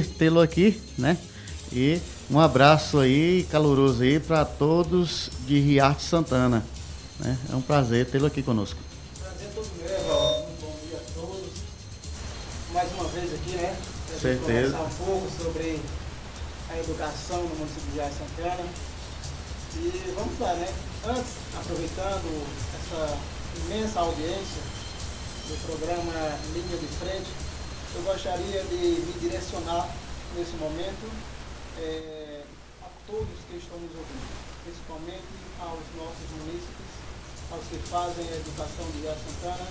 tê-lo aqui, né? E um abraço aí caloroso aí para todos de Riarte Santana. Né? É um prazer tê-lo aqui conosco. Prazer todo meu, Evaldo. Bom dia a todos. Mais uma vez aqui, né? Pra Certeza. conversar um pouco sobre a educação no município de Riarte Santana. E vamos lá, né? Antes, aproveitando essa imensa audiência do programa Linha de Frente, eu gostaria de me direcionar nesse momento eh, a todos que estão nos ouvindo, principalmente aos nossos munícipes, aos que fazem a educação de Riacho Santana,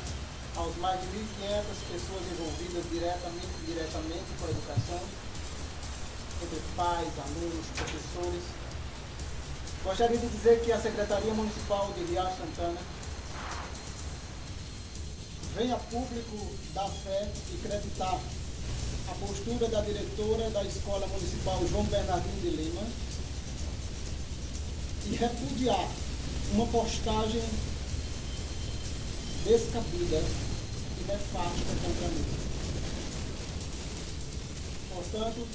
aos mais de 1.500 pessoas envolvidas diretamente e indiretamente com a educação, entre pais, alunos, professores. Gostaria de dizer que a Secretaria Municipal de Riacho Santana vem a público dar fé e creditar a postura da diretora da Escola Municipal João Bernardino de Lima e repudiar uma postagem descabida e nefasta contra mim. Portanto,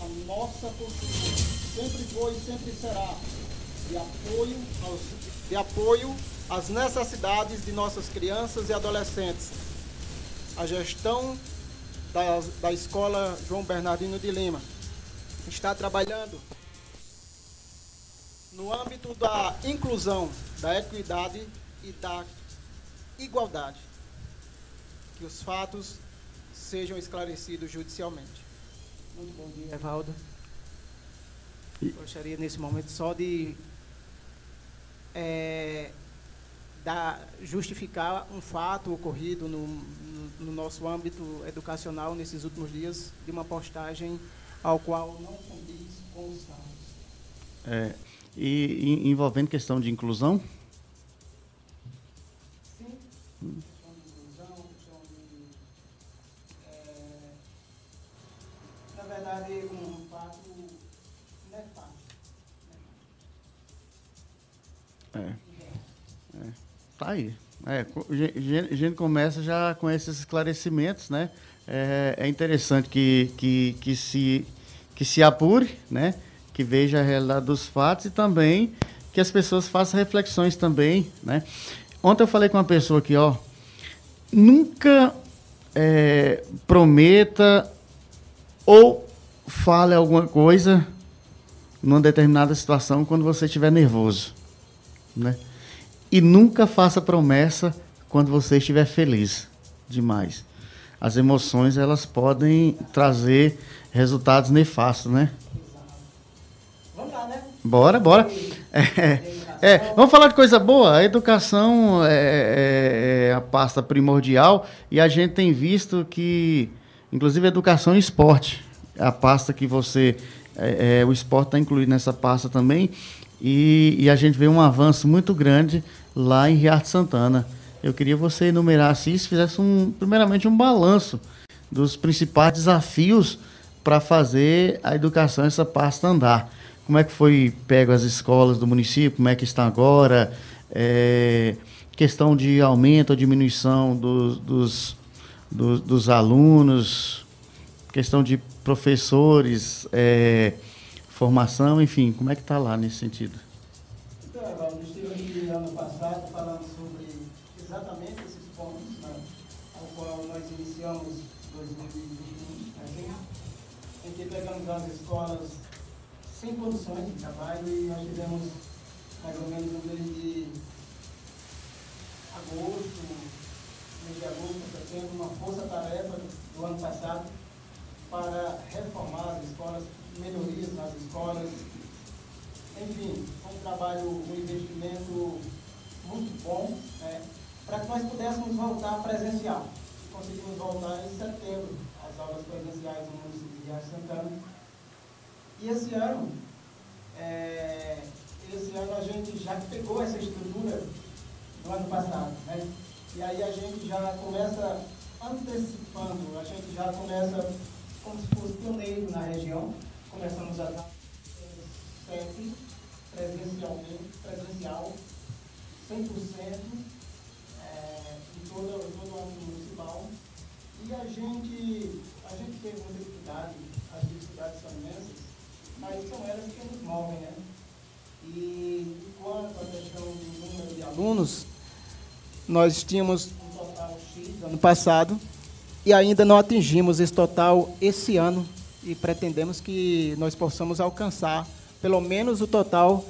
a nossa postura sempre foi e sempre será de apoio, aos, de apoio às necessidades de nossas crianças e adolescentes. A gestão da, da Escola João Bernardino de Lima está trabalhando no âmbito da inclusão, da equidade e da igualdade. Que os fatos sejam esclarecidos judicialmente. Muito bom dia, Evaldo. Gostaria nesse momento só de é, dar, justificar um fato ocorrido no, no, no nosso âmbito educacional nesses últimos dias, de uma postagem ao qual não condiz com os fatos. É, e, e envolvendo questão de inclusão? Sim, questão de inclusão, questão de. na verdade, um fato nefasto. É. Tá aí. É, a gente começa já com esses esclarecimentos, né? É, é interessante que, que, que, se, que se apure, né? Que veja a realidade dos fatos e também que as pessoas façam reflexões também, né? Ontem eu falei com uma pessoa aqui, ó. Nunca é, prometa ou fale alguma coisa numa determinada situação quando você estiver nervoso, né? E nunca faça promessa quando você estiver feliz demais. As emoções elas podem trazer resultados nefastos, né? Vamos lá, né? Bora, bora. É, é, vamos falar de coisa boa. A educação é, é- é a pasta primordial e a gente tem visto que, inclusive, educação e esporte, a pasta que você. é, é, o esporte está incluído nessa pasta também e, e a gente vê um avanço muito grande lá em Riarte Santana. Eu queria que você enumerasse isso, fizesse um, primeiramente um balanço dos principais desafios para fazer a educação, essa pasta andar. Como é que foi pego as escolas do município, como é que está agora, é, questão de aumento ou diminuição dos, dos, dos, dos alunos, questão de professores, é, formação, enfim, como é que está lá nesse sentido? Então, Evaldo, estive aqui ano passado falando sobre exatamente esses pontos, né, ao qual nós iniciamos 2021, assim, em que pegamos as escolas sem condições de trabalho e nós tivemos mais ou menos no mês de agosto, mês de agosto, setembro, uma força-tarefa do ano passado para reformar as escolas, melhorias nas escolas, enfim, foi um trabalho, um investimento muito bom, né, para que nós pudéssemos voltar presencial. E conseguimos voltar em setembro, as aulas presenciais no município de Riacho Santana. E esse ano, é, esse ano a gente já pegou essa estrutura do ano passado, né? E aí a gente já começa antecipando, a gente já começa como se fosse pioneiro na região, começamos a dar sete presencialmente, presencial, 100% é, em todo, todo o âmbito municipal. E a gente, a gente teve muita dificuldade, as mas são elas que nos movem, né? E quanto à questão do número de alunos, nós tínhamos um total X ano passado e ainda não atingimos esse total esse ano e pretendemos que nós possamos alcançar pelo menos o total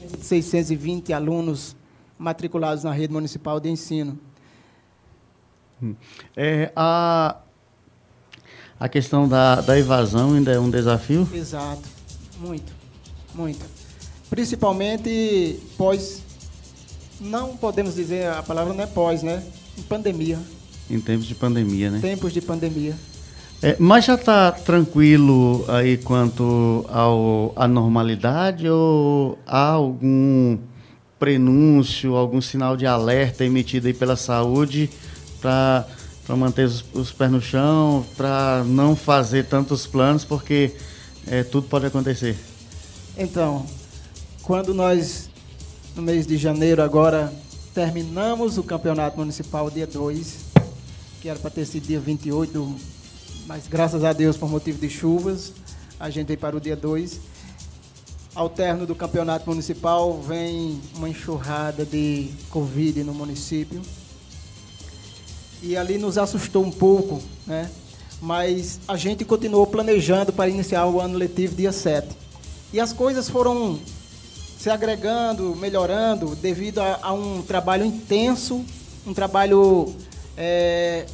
de 620 alunos matriculados na rede municipal de ensino. É, a, a questão da, da evasão ainda é um desafio? Exato, muito, muito. Principalmente pós, não podemos dizer, a palavra não é pós, né? Em pandemia. Em tempos de pandemia, né? Tempos de pandemia. É, mas já está tranquilo aí quanto ao, à normalidade ou há algum prenúncio, algum sinal de alerta emitido aí pela saúde para manter os, os, pés no chão, para não fazer tantos planos, porque é, tudo pode acontecer? Então, quando nós, no mês de janeiro agora, terminamos o campeonato municipal dia 2, que era para ter sido dia 28, mas graças a Deus, por motivo de chuvas, a gente veio para o dia 2. Ao término do campeonato municipal, vem uma enxurrada de Covid no município. E ali nos assustou um pouco, né? Mas a gente continuou planejando para iniciar o ano letivo dia 7. E as coisas foram se agregando, melhorando, devido a, a um trabalho intenso, um trabalho é,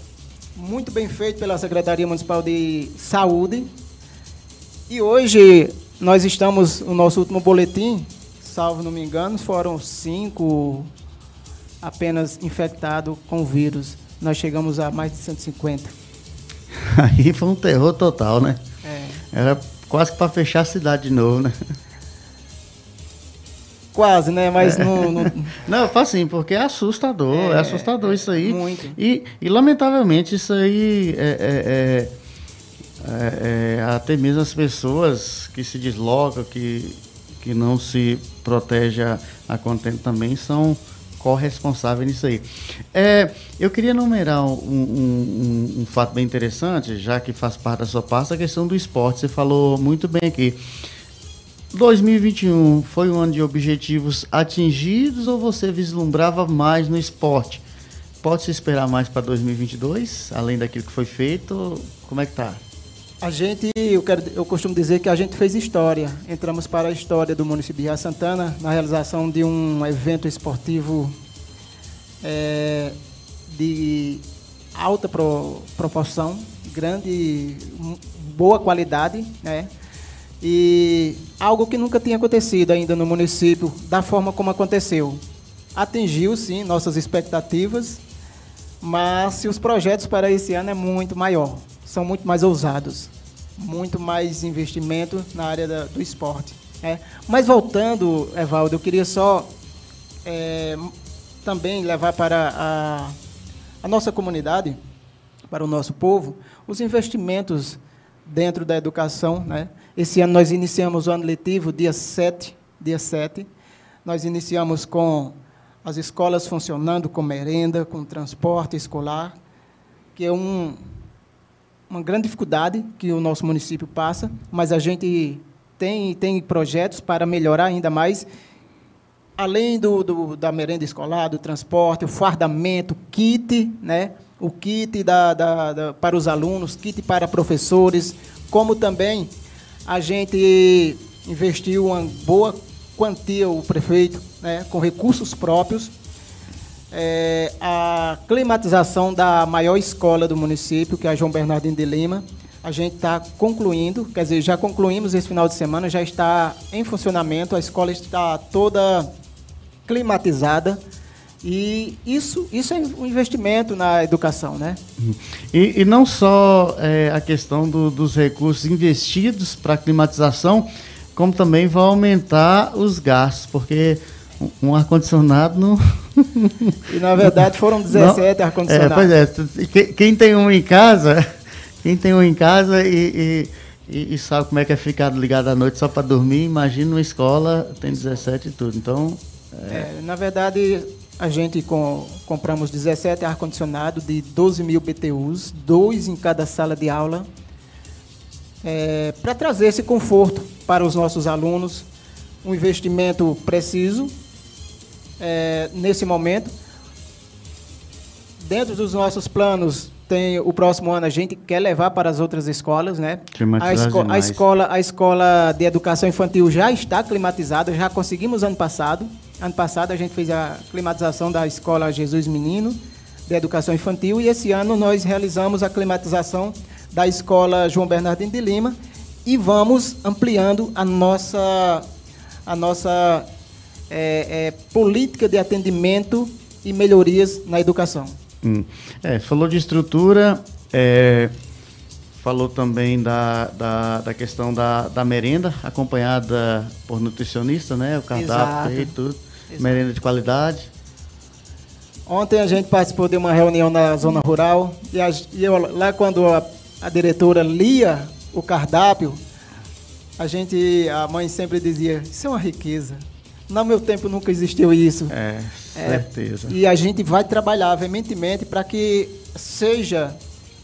muito bem feito pela Secretaria Municipal de Saúde. E hoje nós estamos, o nosso último boletim, salvo não me engano, foram cinco apenas infectados com o vírus. Nós chegamos a mais de 150. Aí foi um terror total, né? É. Era quase para fechar a cidade de novo, né? Quase, né? Mas é. não, não. Não, faz assim, porque é assustador, é, é assustador isso aí. Muito. E, e lamentavelmente isso aí é, é, é, é, até mesmo as pessoas que se deslocam, que, que não se protege a, a contento também são corresponsáveis nisso aí. É, eu queria enumerar um, um, um, um fato bem interessante, já que faz parte da sua pasta, a questão do esporte. Você falou muito bem aqui. 2021 foi um ano de objetivos atingidos ou você vislumbrava mais no esporte? Pode se esperar mais para 2022, além daquilo que foi feito? Como é que tá? A gente, eu, quero, eu costumo dizer que a gente fez história. Entramos para a história do município de Santana na realização de um evento esportivo é, de alta pro, proporção, grande, boa qualidade, né? E algo que nunca tinha acontecido ainda no município, da forma como aconteceu. Atingiu, sim, nossas expectativas, mas se os projetos para esse ano é muito maior, são muito mais ousados, muito mais investimento na área da, do esporte. É. Mas voltando, Evaldo, eu queria só é, também levar para a, a nossa comunidade, para o nosso povo, os investimentos dentro da educação, né? Esse ano nós iniciamos o ano letivo, dia 7, dia 7. Nós iniciamos com as escolas funcionando com merenda, com transporte escolar, que é um, uma grande dificuldade que o nosso município passa, mas a gente tem, tem projetos para melhorar ainda mais, além do, do, da merenda escolar, do transporte, o fardamento, kit, né? o kit da, da, da, para os alunos, kit para professores, como também a gente investiu uma boa quantia, o prefeito, né, com recursos próprios, é, a climatização da maior escola do município, que é a João Bernardino de Lima. A gente está concluindo, quer dizer, já concluímos esse final de semana, já está em funcionamento, a escola está toda climatizada. E isso, isso é um investimento na educação, né? E, e não só é, a questão do, dos recursos investidos para a climatização, como também vai aumentar os gastos, porque um ar-condicionado não. E na verdade foram 17 ar-condicionados. É, pois é, quem tem um em casa, quem tem um em casa e, e, e sabe como é que é ficar ligado à noite só para dormir, imagina uma escola, tem 17 e tudo. Então. É... É, na verdade, a gente com, compramos 17 ar-condicionados de 12 mil BTUs, dois em cada sala de aula. é, para trazer esse conforto para os nossos alunos, um investimento preciso é, nesse momento. Dentro dos nossos planos, tem o próximo ano a gente quer levar para as outras escolas, né? A, esco a, escola, a escola de educação infantil já está climatizada, já conseguimos ano passado. Ano passado a gente fez a climatização da escola Jesus Menino de educação infantil e esse ano nós realizamos a climatização da escola João Bernardino de Lima e vamos ampliando a nossa a nossa é, é, política de atendimento e melhorias na educação. Hum. É, falou de estrutura, é, falou também da, da, da questão da, da, merenda, acompanhada por nutricionista, né? O cardápio e tudo. Exato. Merenda de qualidade. Ontem a gente participou de uma reunião na zona rural e, a, e eu, lá quando a, a diretora lia o cardápio, a gente, a mãe sempre dizia, isso é uma riqueza. No meu tempo nunca existiu isso. É, certeza. É, e a gente vai trabalhar veementemente para que seja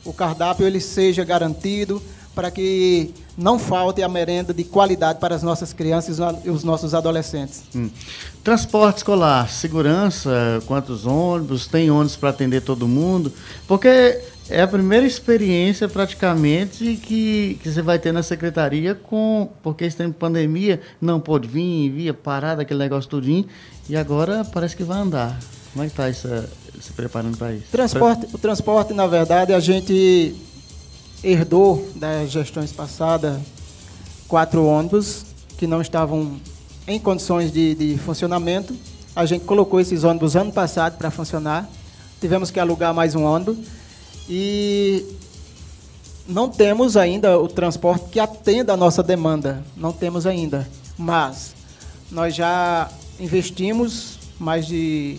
o cardápio ele seja garantido, para que não falte a merenda de qualidade para as nossas crianças e os nossos adolescentes. Hum. Transporte escolar, segurança, quantos ônibus, tem ônibus para atender todo mundo? Porque é a primeira experiência praticamente que, que você vai ter na secretaria com porque esse tempo de pandemia não pôde vir, via parada aquele negócio tudinho e agora parece que vai andar. Como é que está se preparando para isso? Transporte, o transporte, na verdade, a gente herdou das gestões passadas quatro ônibus que não estavam em condições de, de funcionamento. A gente colocou esses ônibus ano passado para funcionar. Tivemos que alugar mais um ônibus e não temos ainda o transporte que atenda a nossa demanda. Não temos ainda. Mas nós já investimos mais de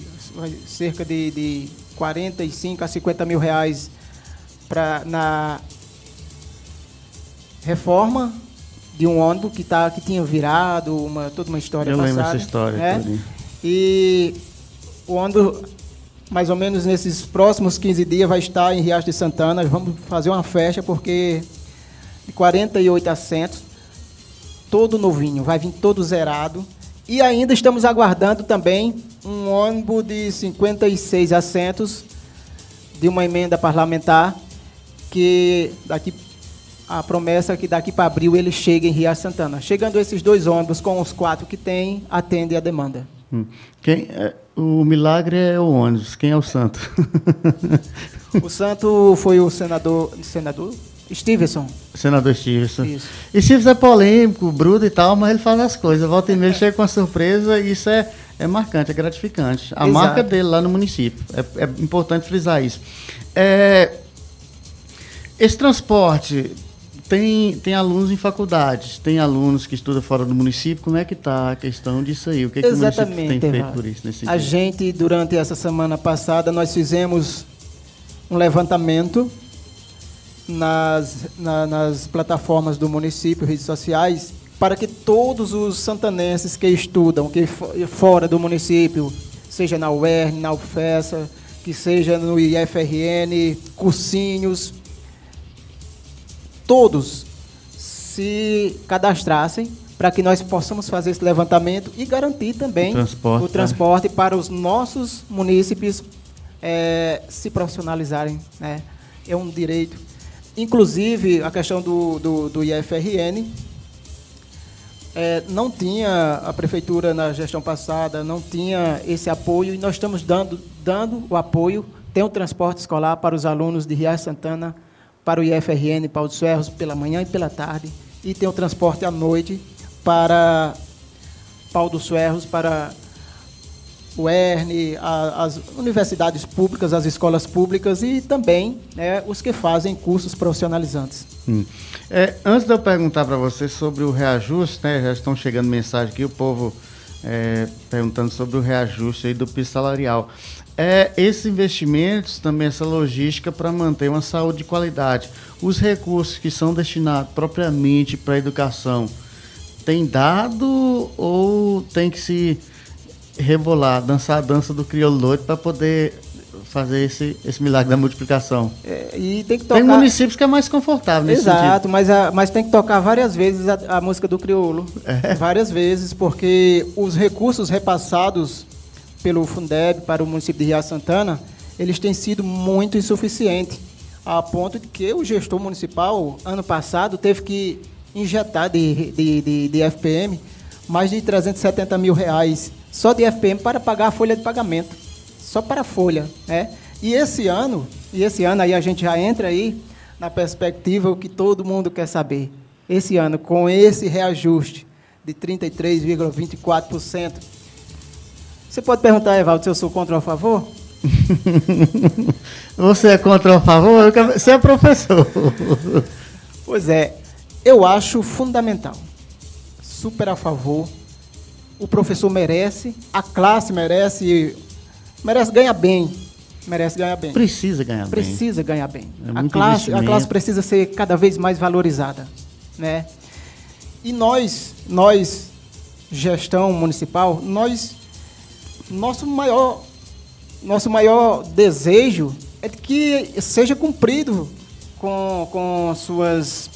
cerca de, de 45 a 50 mil reais pra, na reforma de um ônibus que, tá, que tinha virado, uma, toda uma história Eu passada. lembro essa história. Né? E o ônibus mais ou menos nesses próximos 15 dias, vai estar em Riacho de Santana. Vamos fazer uma festa, porque de 48 assentos, todo novinho, vai vir todo zerado. E ainda estamos aguardando também um ônibus de 56 assentos de uma emenda parlamentar, que daqui a promessa é que daqui para abril ele chegue em Riacho Santana. Chegando esses dois ônibus com os quatro que tem, atende a demanda. Hum. Quem, é, o milagre é o ônibus. Quem é o santo? o santo foi o senador, senador Stevenson. Senador Stevenson. Isso. E Stevenson é polêmico, bruto e tal, mas ele faz as coisas. Volta e meia chega com uma surpresa e isso é, é marcante, é gratificante. A Exato. marca dele lá no município. É, é importante frisar isso. É, esse transporte tem, tem alunos em faculdades, tem alunos que estudam fora do município. Como é que está a questão disso aí? O que, Exatamente, que o município tem feito por isso? Nesse a gente, durante essa semana passada, nós fizemos um levantamento nas, na, nas plataformas do município, redes sociais, para que todos os santanenses que estudam que fora do município, seja na UERN, na UFESA, que seja no IFRN, cursinhos, todos se cadastrassem para que nós possamos fazer esse levantamento e garantir também o transporte, o transporte é. para os nossos munícipes é, se profissionalizarem. Né? É um direito. Inclusive, a questão do, do, do IFRN, é, não tinha a prefeitura na gestão passada, não tinha esse apoio, e nós estamos dando, dando o apoio, tem o transporte escolar para os alunos de Riacho Santana, para o IFRN Paulo dos Ferros pela manhã e pela tarde, e tem o transporte à noite para Paulo dos Ferros, para o ERN, a, as universidades públicas, as escolas públicas e também né, os que fazem cursos profissionalizantes. Hum. É, antes de eu perguntar para você sobre o reajuste, né, já estão chegando mensagens aqui, o povo é, perguntando sobre o reajuste do piso salarial é, esses investimentos, também essa logística para manter uma saúde de qualidade. Os recursos que são destinados propriamente para a educação, tem dado ou tem que se rebolar, dançar a dança do crioulo doido para poder fazer esse, esse milagre da multiplicação. É, e tem que tocar... Tem municípios que é mais confortável nesse Exato, mas, a, mas tem que tocar várias vezes a, a música do crioulo. É. Várias vezes, porque os recursos repassados pelo Fundeb para o município de Ria Santana, eles têm sido muito insuficientes, a ponto de que o gestor municipal, ano passado, teve que injetar de, de, de, de FPM mais de 370 mil reais só de FPM para pagar a folha de pagamento, só para a folha, né? E esse ano, e esse ano aí a gente já entra aí na perspectiva que todo mundo quer saber. Esse ano, com esse reajuste de 33,24%, você pode perguntar, Evaldo, se eu sou contra ou a favor? Você é contra ou a favor? Você é professor. Pois é, eu acho fundamental. Super a favor o professor merece, a classe merece, merece ganhar bem, merece ganhar bem. Precisa ganhar precisa bem. Precisa ganhar bem. É a classe, a classe precisa ser cada vez mais valorizada, né? E nós, nós gestão municipal, nós nosso maior nosso maior desejo é que seja cumprido com, com suas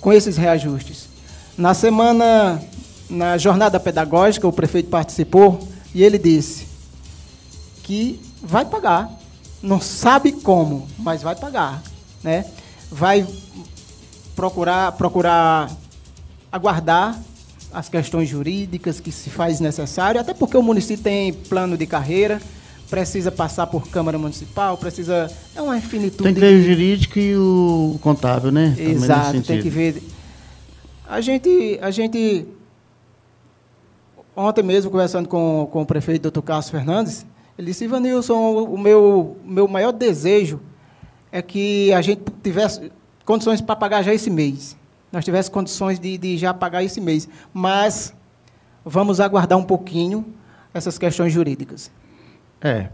com esses reajustes. Na semana na jornada pedagógica, o prefeito participou e ele disse que vai pagar. Não sabe como, mas vai pagar. Né? Vai procurar, procurar aguardar as questões jurídicas que se faz necessário, até porque o município tem plano de carreira, precisa passar por Câmara Municipal, precisa. É uma infinitude. Tem que ver o jurídico e o contábil, né? Exato, tem que ver. A gente, a gente Ontem mesmo, conversando com, com o prefeito, doutor Carlos Fernandes, ele disse, Ivanilson, o meu, meu maior desejo é que a gente tivesse condições para pagar já esse mês. Nós tivesse condições de, de já pagar esse mês. Mas vamos aguardar um pouquinho essas questões jurídicas. É,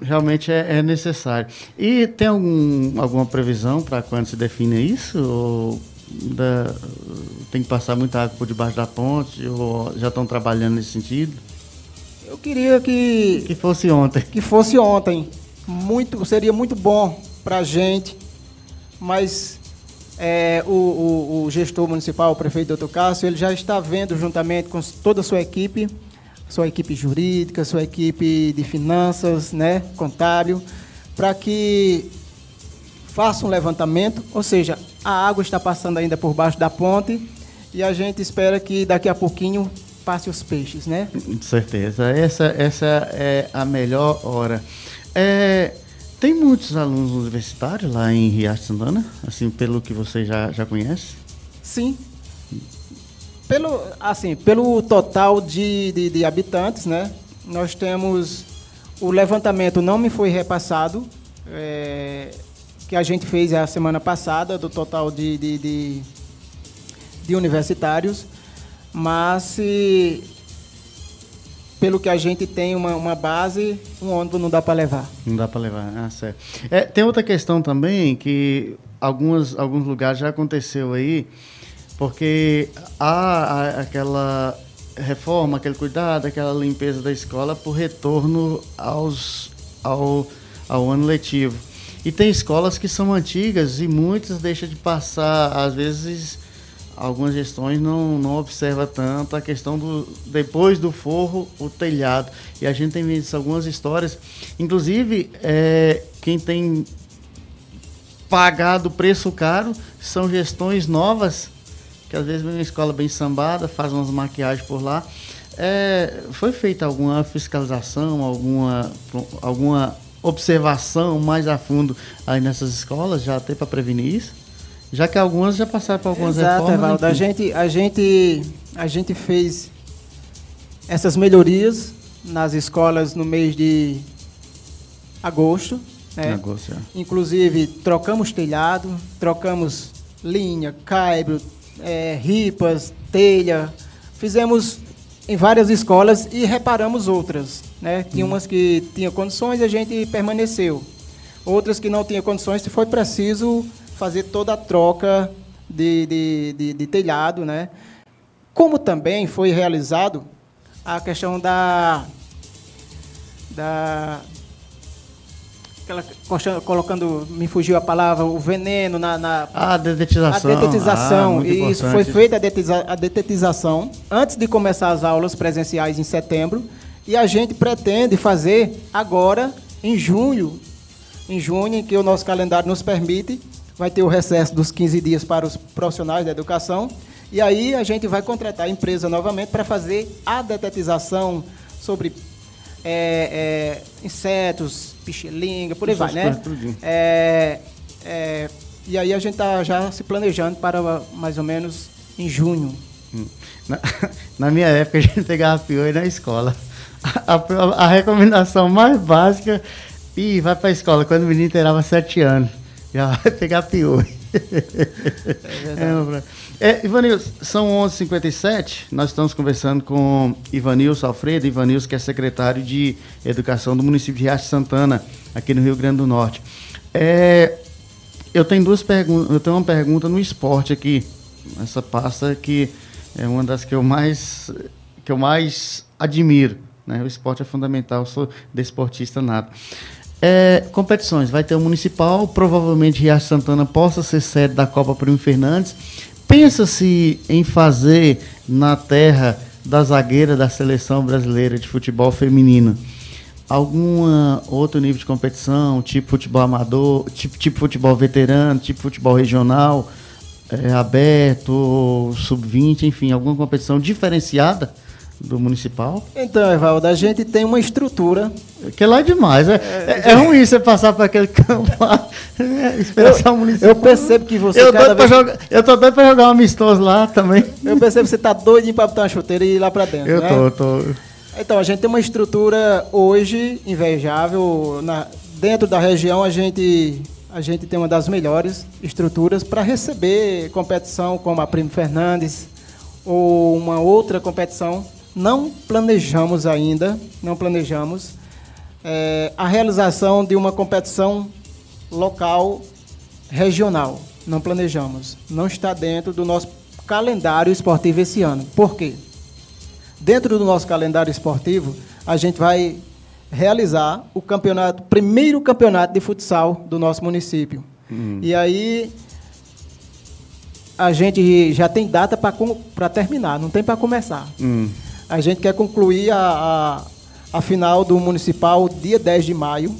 realmente é, é, necessário. E tem algum, alguma previsão para quando se define isso? Ou da, tem que passar muita água por debaixo da ponte ou já estão trabalhando nesse sentido? Eu queria que que fosse ontem. Que fosse ontem. Muito seria muito bom para a gente, mas é, o, o, o, gestor municipal, o prefeito Dr. Cássio, ele já está vendo juntamente com toda a sua equipe, sua equipe jurídica, sua equipe de finanças, né, contábil, para que faça um levantamento, ou seja, a água está passando ainda por baixo da ponte e a gente espera que daqui a pouquinho passe os peixes, né? Com certeza. Essa, essa é a melhor hora. É, tem muitos alunos universitários lá em Riacho Santana, assim, pelo que você já, já conhece? Sim. Pelo, assim, pelo total de, de, de habitantes, né? Nós temos... O levantamento não me foi repassado, é, que a gente fez a semana passada, do total de, de, de, de universitários, mas se, pelo que a gente tem uma, uma base, um ônibus não dá para levar. Não dá para levar, ah, certo. É, tem outra questão também que algumas, alguns lugares já aconteceu aí, porque há aquela reforma, aquele cuidado, aquela limpeza da escola por retorno aos, ao, ao ano letivo. E tem escolas que são antigas e muitas deixam de passar, às vezes algumas gestões não, não observa tanto a questão do depois do forro o telhado. E a gente tem visto algumas histórias. Inclusive é, quem tem pagado preço caro são gestões novas que às vezes vem uma escola bem sambada faz umas maquiagens por lá. É, foi feita alguma fiscalização alguma alguma observação mais a fundo aí nessas escolas, já até para prevenir isso? Já que algumas já passaram por algumas Exato, reformas. Evaldo, a gente, a, gente, a gente fez essas melhorias nas escolas no mês de agosto. Né? Agosto, é. Inclusive, trocamos telhado, trocamos linha, caibro, é, ripas, telha. Fizemos em várias escolas e reparamos outras. Né? Tinha umas que tinham condições e a gente permaneceu. Outras que não tinham condições, foi preciso fazer toda a troca de, de, de, de telhado. Né? Como também foi realizado a questão da, da aquela, colocando, me fugiu a palavra, o veneno na. na a detetização. A detetização. Ah, e isso foi feita a, detetiza, a detetização antes de começar as aulas presenciais em setembro. E a gente pretende fazer agora, em junho, em junho, em que o nosso calendário nos permite, vai ter o recesso dos 15 dias para os profissionais da educação. E aí a gente vai contratar a empresa novamente para fazer a detetização sobre é, é, insetos, pichilinga, por aí vai, né? É, é, e aí a gente está já se planejando para mais ou menos em junho. Hum. Na, na minha época a gente pegava piolho na escola. A, a, a recomendação mais básica, e vai para a escola quando o menino terava sete anos. Já vai pegar piolho. É, é, Ivanilson, são 11h57, nós estamos conversando com Ivanilson Alfredo, Ivanilson que é secretário de Educação do município de Riacho Santana, aqui no Rio Grande do Norte. É, eu tenho duas perguntas, eu tenho uma pergunta no esporte aqui, essa pasta que é uma das que eu mais, que eu mais admiro, né? o esporte é fundamental, eu sou desportista nato. É, competições, vai ter o municipal, provavelmente Riacho Santana possa ser sede da Copa Primo Fernandes, Pensa-se em fazer na terra da zagueira da seleção brasileira de futebol feminino. Algum outro nível de competição, tipo futebol amador, tipo, tipo futebol veterano, tipo futebol regional, é, aberto, sub-20, enfim, alguma competição diferenciada? Do municipal? Então, Evaldo, a gente tem uma estrutura. Que lá é demais. É, é, é ruim você passar para aquele campo lá, expressão municipal. Eu percebo que você. Eu, cada vez... jogar, eu tô doido para jogar um amistoso lá também. Eu percebo que você tá doidinho para botar uma chuteira e ir lá para dentro. Eu né? tô, tô. Então, a gente tem uma estrutura hoje invejável. Na, dentro da região, a gente, a gente tem uma das melhores estruturas para receber competição como a Primo Fernandes ou uma outra competição não planejamos ainda, não planejamos é, a realização de uma competição local regional. Não planejamos. Não está dentro do nosso calendário esportivo esse ano. Por quê? Dentro do nosso calendário esportivo, a gente vai realizar o campeonato, primeiro campeonato de futsal do nosso município. Hum. E aí a gente já tem data para terminar, não tem para começar. Hum. A gente quer concluir a, a, a final do municipal dia 10 de maio.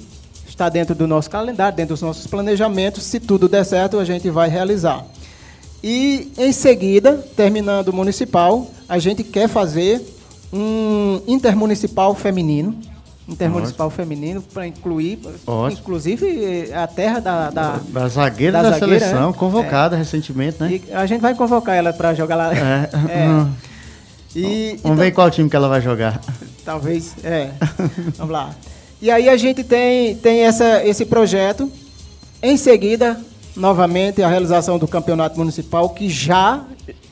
Está dentro do nosso calendário, dentro dos nossos planejamentos. Se tudo der certo, a gente vai realizar. E em seguida, terminando o municipal, a gente quer fazer um intermunicipal feminino. Intermunicipal Ótimo. feminino para incluir, Ótimo. inclusive a terra da da, da zagueira da, da zagueira, seleção, é. convocada é. recentemente, né? E a gente vai convocar ela para jogar lá. É. E, Vamos então, ver qual time que ela vai jogar. Talvez, é. Vamos lá. E aí a gente tem, tem essa, esse projeto. Em seguida, novamente, a realização do campeonato municipal, que já,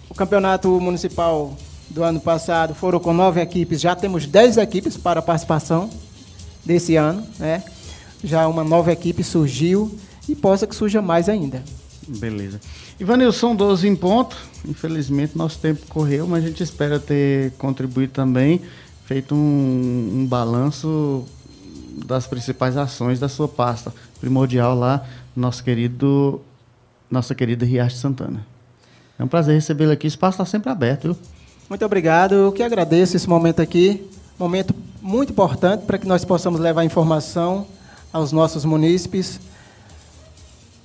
o campeonato municipal do ano passado foram com nove equipes, já temos dez equipes para participação desse ano, né? Já uma nova equipe surgiu e possa que surja mais ainda. Beleza. Ivanilson, 12 em ponto. Infelizmente, nosso tempo correu, mas a gente espera ter contribuído também, feito um, um balanço das principais ações da sua pasta primordial lá, nosso querido, nossa querida Riacho Santana. É um prazer recebê-lo aqui. O espaço está sempre aberto? Muito obrigado. Eu que agradeço esse momento aqui. Momento muito importante para que nós possamos levar informação aos nossos munícipes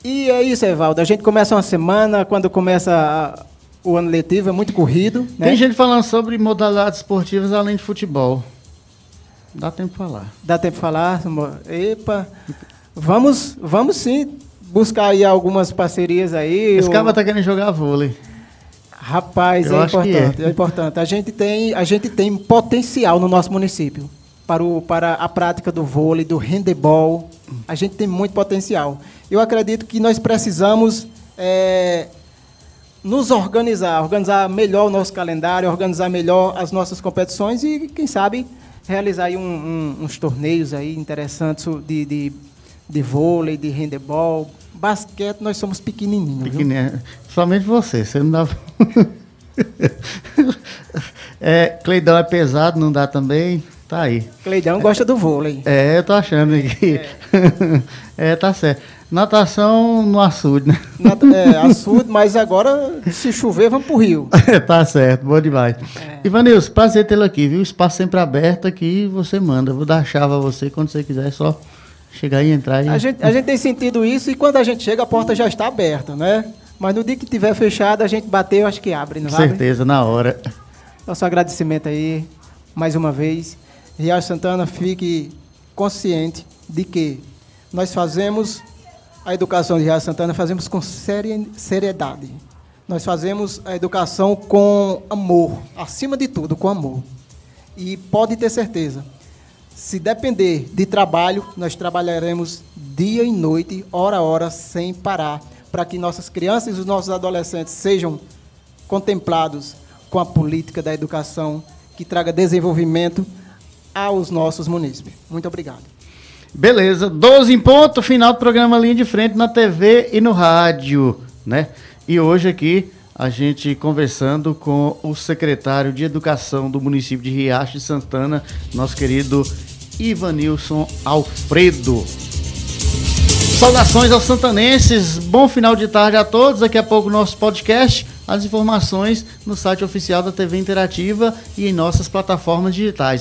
e é isso, Evaldo. A gente começa uma semana, quando começa o ano letivo, é muito corrido. Né? Tem gente falando sobre modalidades esportivas além de futebol. Dá tempo de falar. Dá tempo de falar? Epa. Vamos, vamos sim buscar aí algumas parcerias aí. Esse cara tá querendo jogar vôlei. Rapaz, Eu é importante, é. é importante. A gente, tem, a gente tem potencial no nosso município para, o, para a prática do vôlei, do handebol. A gente tem muito potencial eu acredito que nós precisamos é, nos organizar, organizar melhor o nosso calendário, organizar melhor as nossas competições e, quem sabe, realizar aí um, um, uns torneios aí interessantes de, de, de vôlei, de handebol. Basquete, nós somos pequenininhos. Pequenininho. Somente você, você não dá. é, Cleidão é pesado, não dá também. Tá aí. Cleidão é, gosta do vôlei. É, eu tô achando que. É, é tá certo. Natação no açude, né? Nata, é, açude, mas agora, se chover, vamos pro rio. tá certo, bom demais. É. Ivanilson, prazer tê-lo aqui, viu? Espaço sempre aberto aqui, você manda. Vou dar a chave a você quando você quiser, é só chegar e entrar. E... A, gente, a gente tem sentido isso e quando a gente chega, a porta já está aberta, né? Mas no dia que tiver fechado, a gente bateu, acho que abre, não Com certeza, na hora. Nosso agradecimento aí, mais uma vez. Riacho Santana, fique consciente de que nós fazemos a educação de Riacho Santana, fazemos com seriedade. Nós fazemos a educação com amor, acima de tudo, com amor. E pode ter certeza, se depender de trabalho, nós trabalharemos dia e noite, hora a hora, sem parar, para que nossas crianças e os nossos adolescentes sejam contemplados com a política da educação que traga desenvolvimento aos nossos munícipes. Muito obrigado. Beleza, 12 em ponto, final do programa Linha de Frente na TV e no rádio, né? E hoje aqui a gente conversando com o secretário de Educação do município de Riacho de Santana, nosso querido Ivanilson Alfredo. Saudações aos santanenses, bom final de tarde a todos. Daqui a pouco nosso podcast, as informações no site oficial da TV Interativa e em nossas plataformas digitais.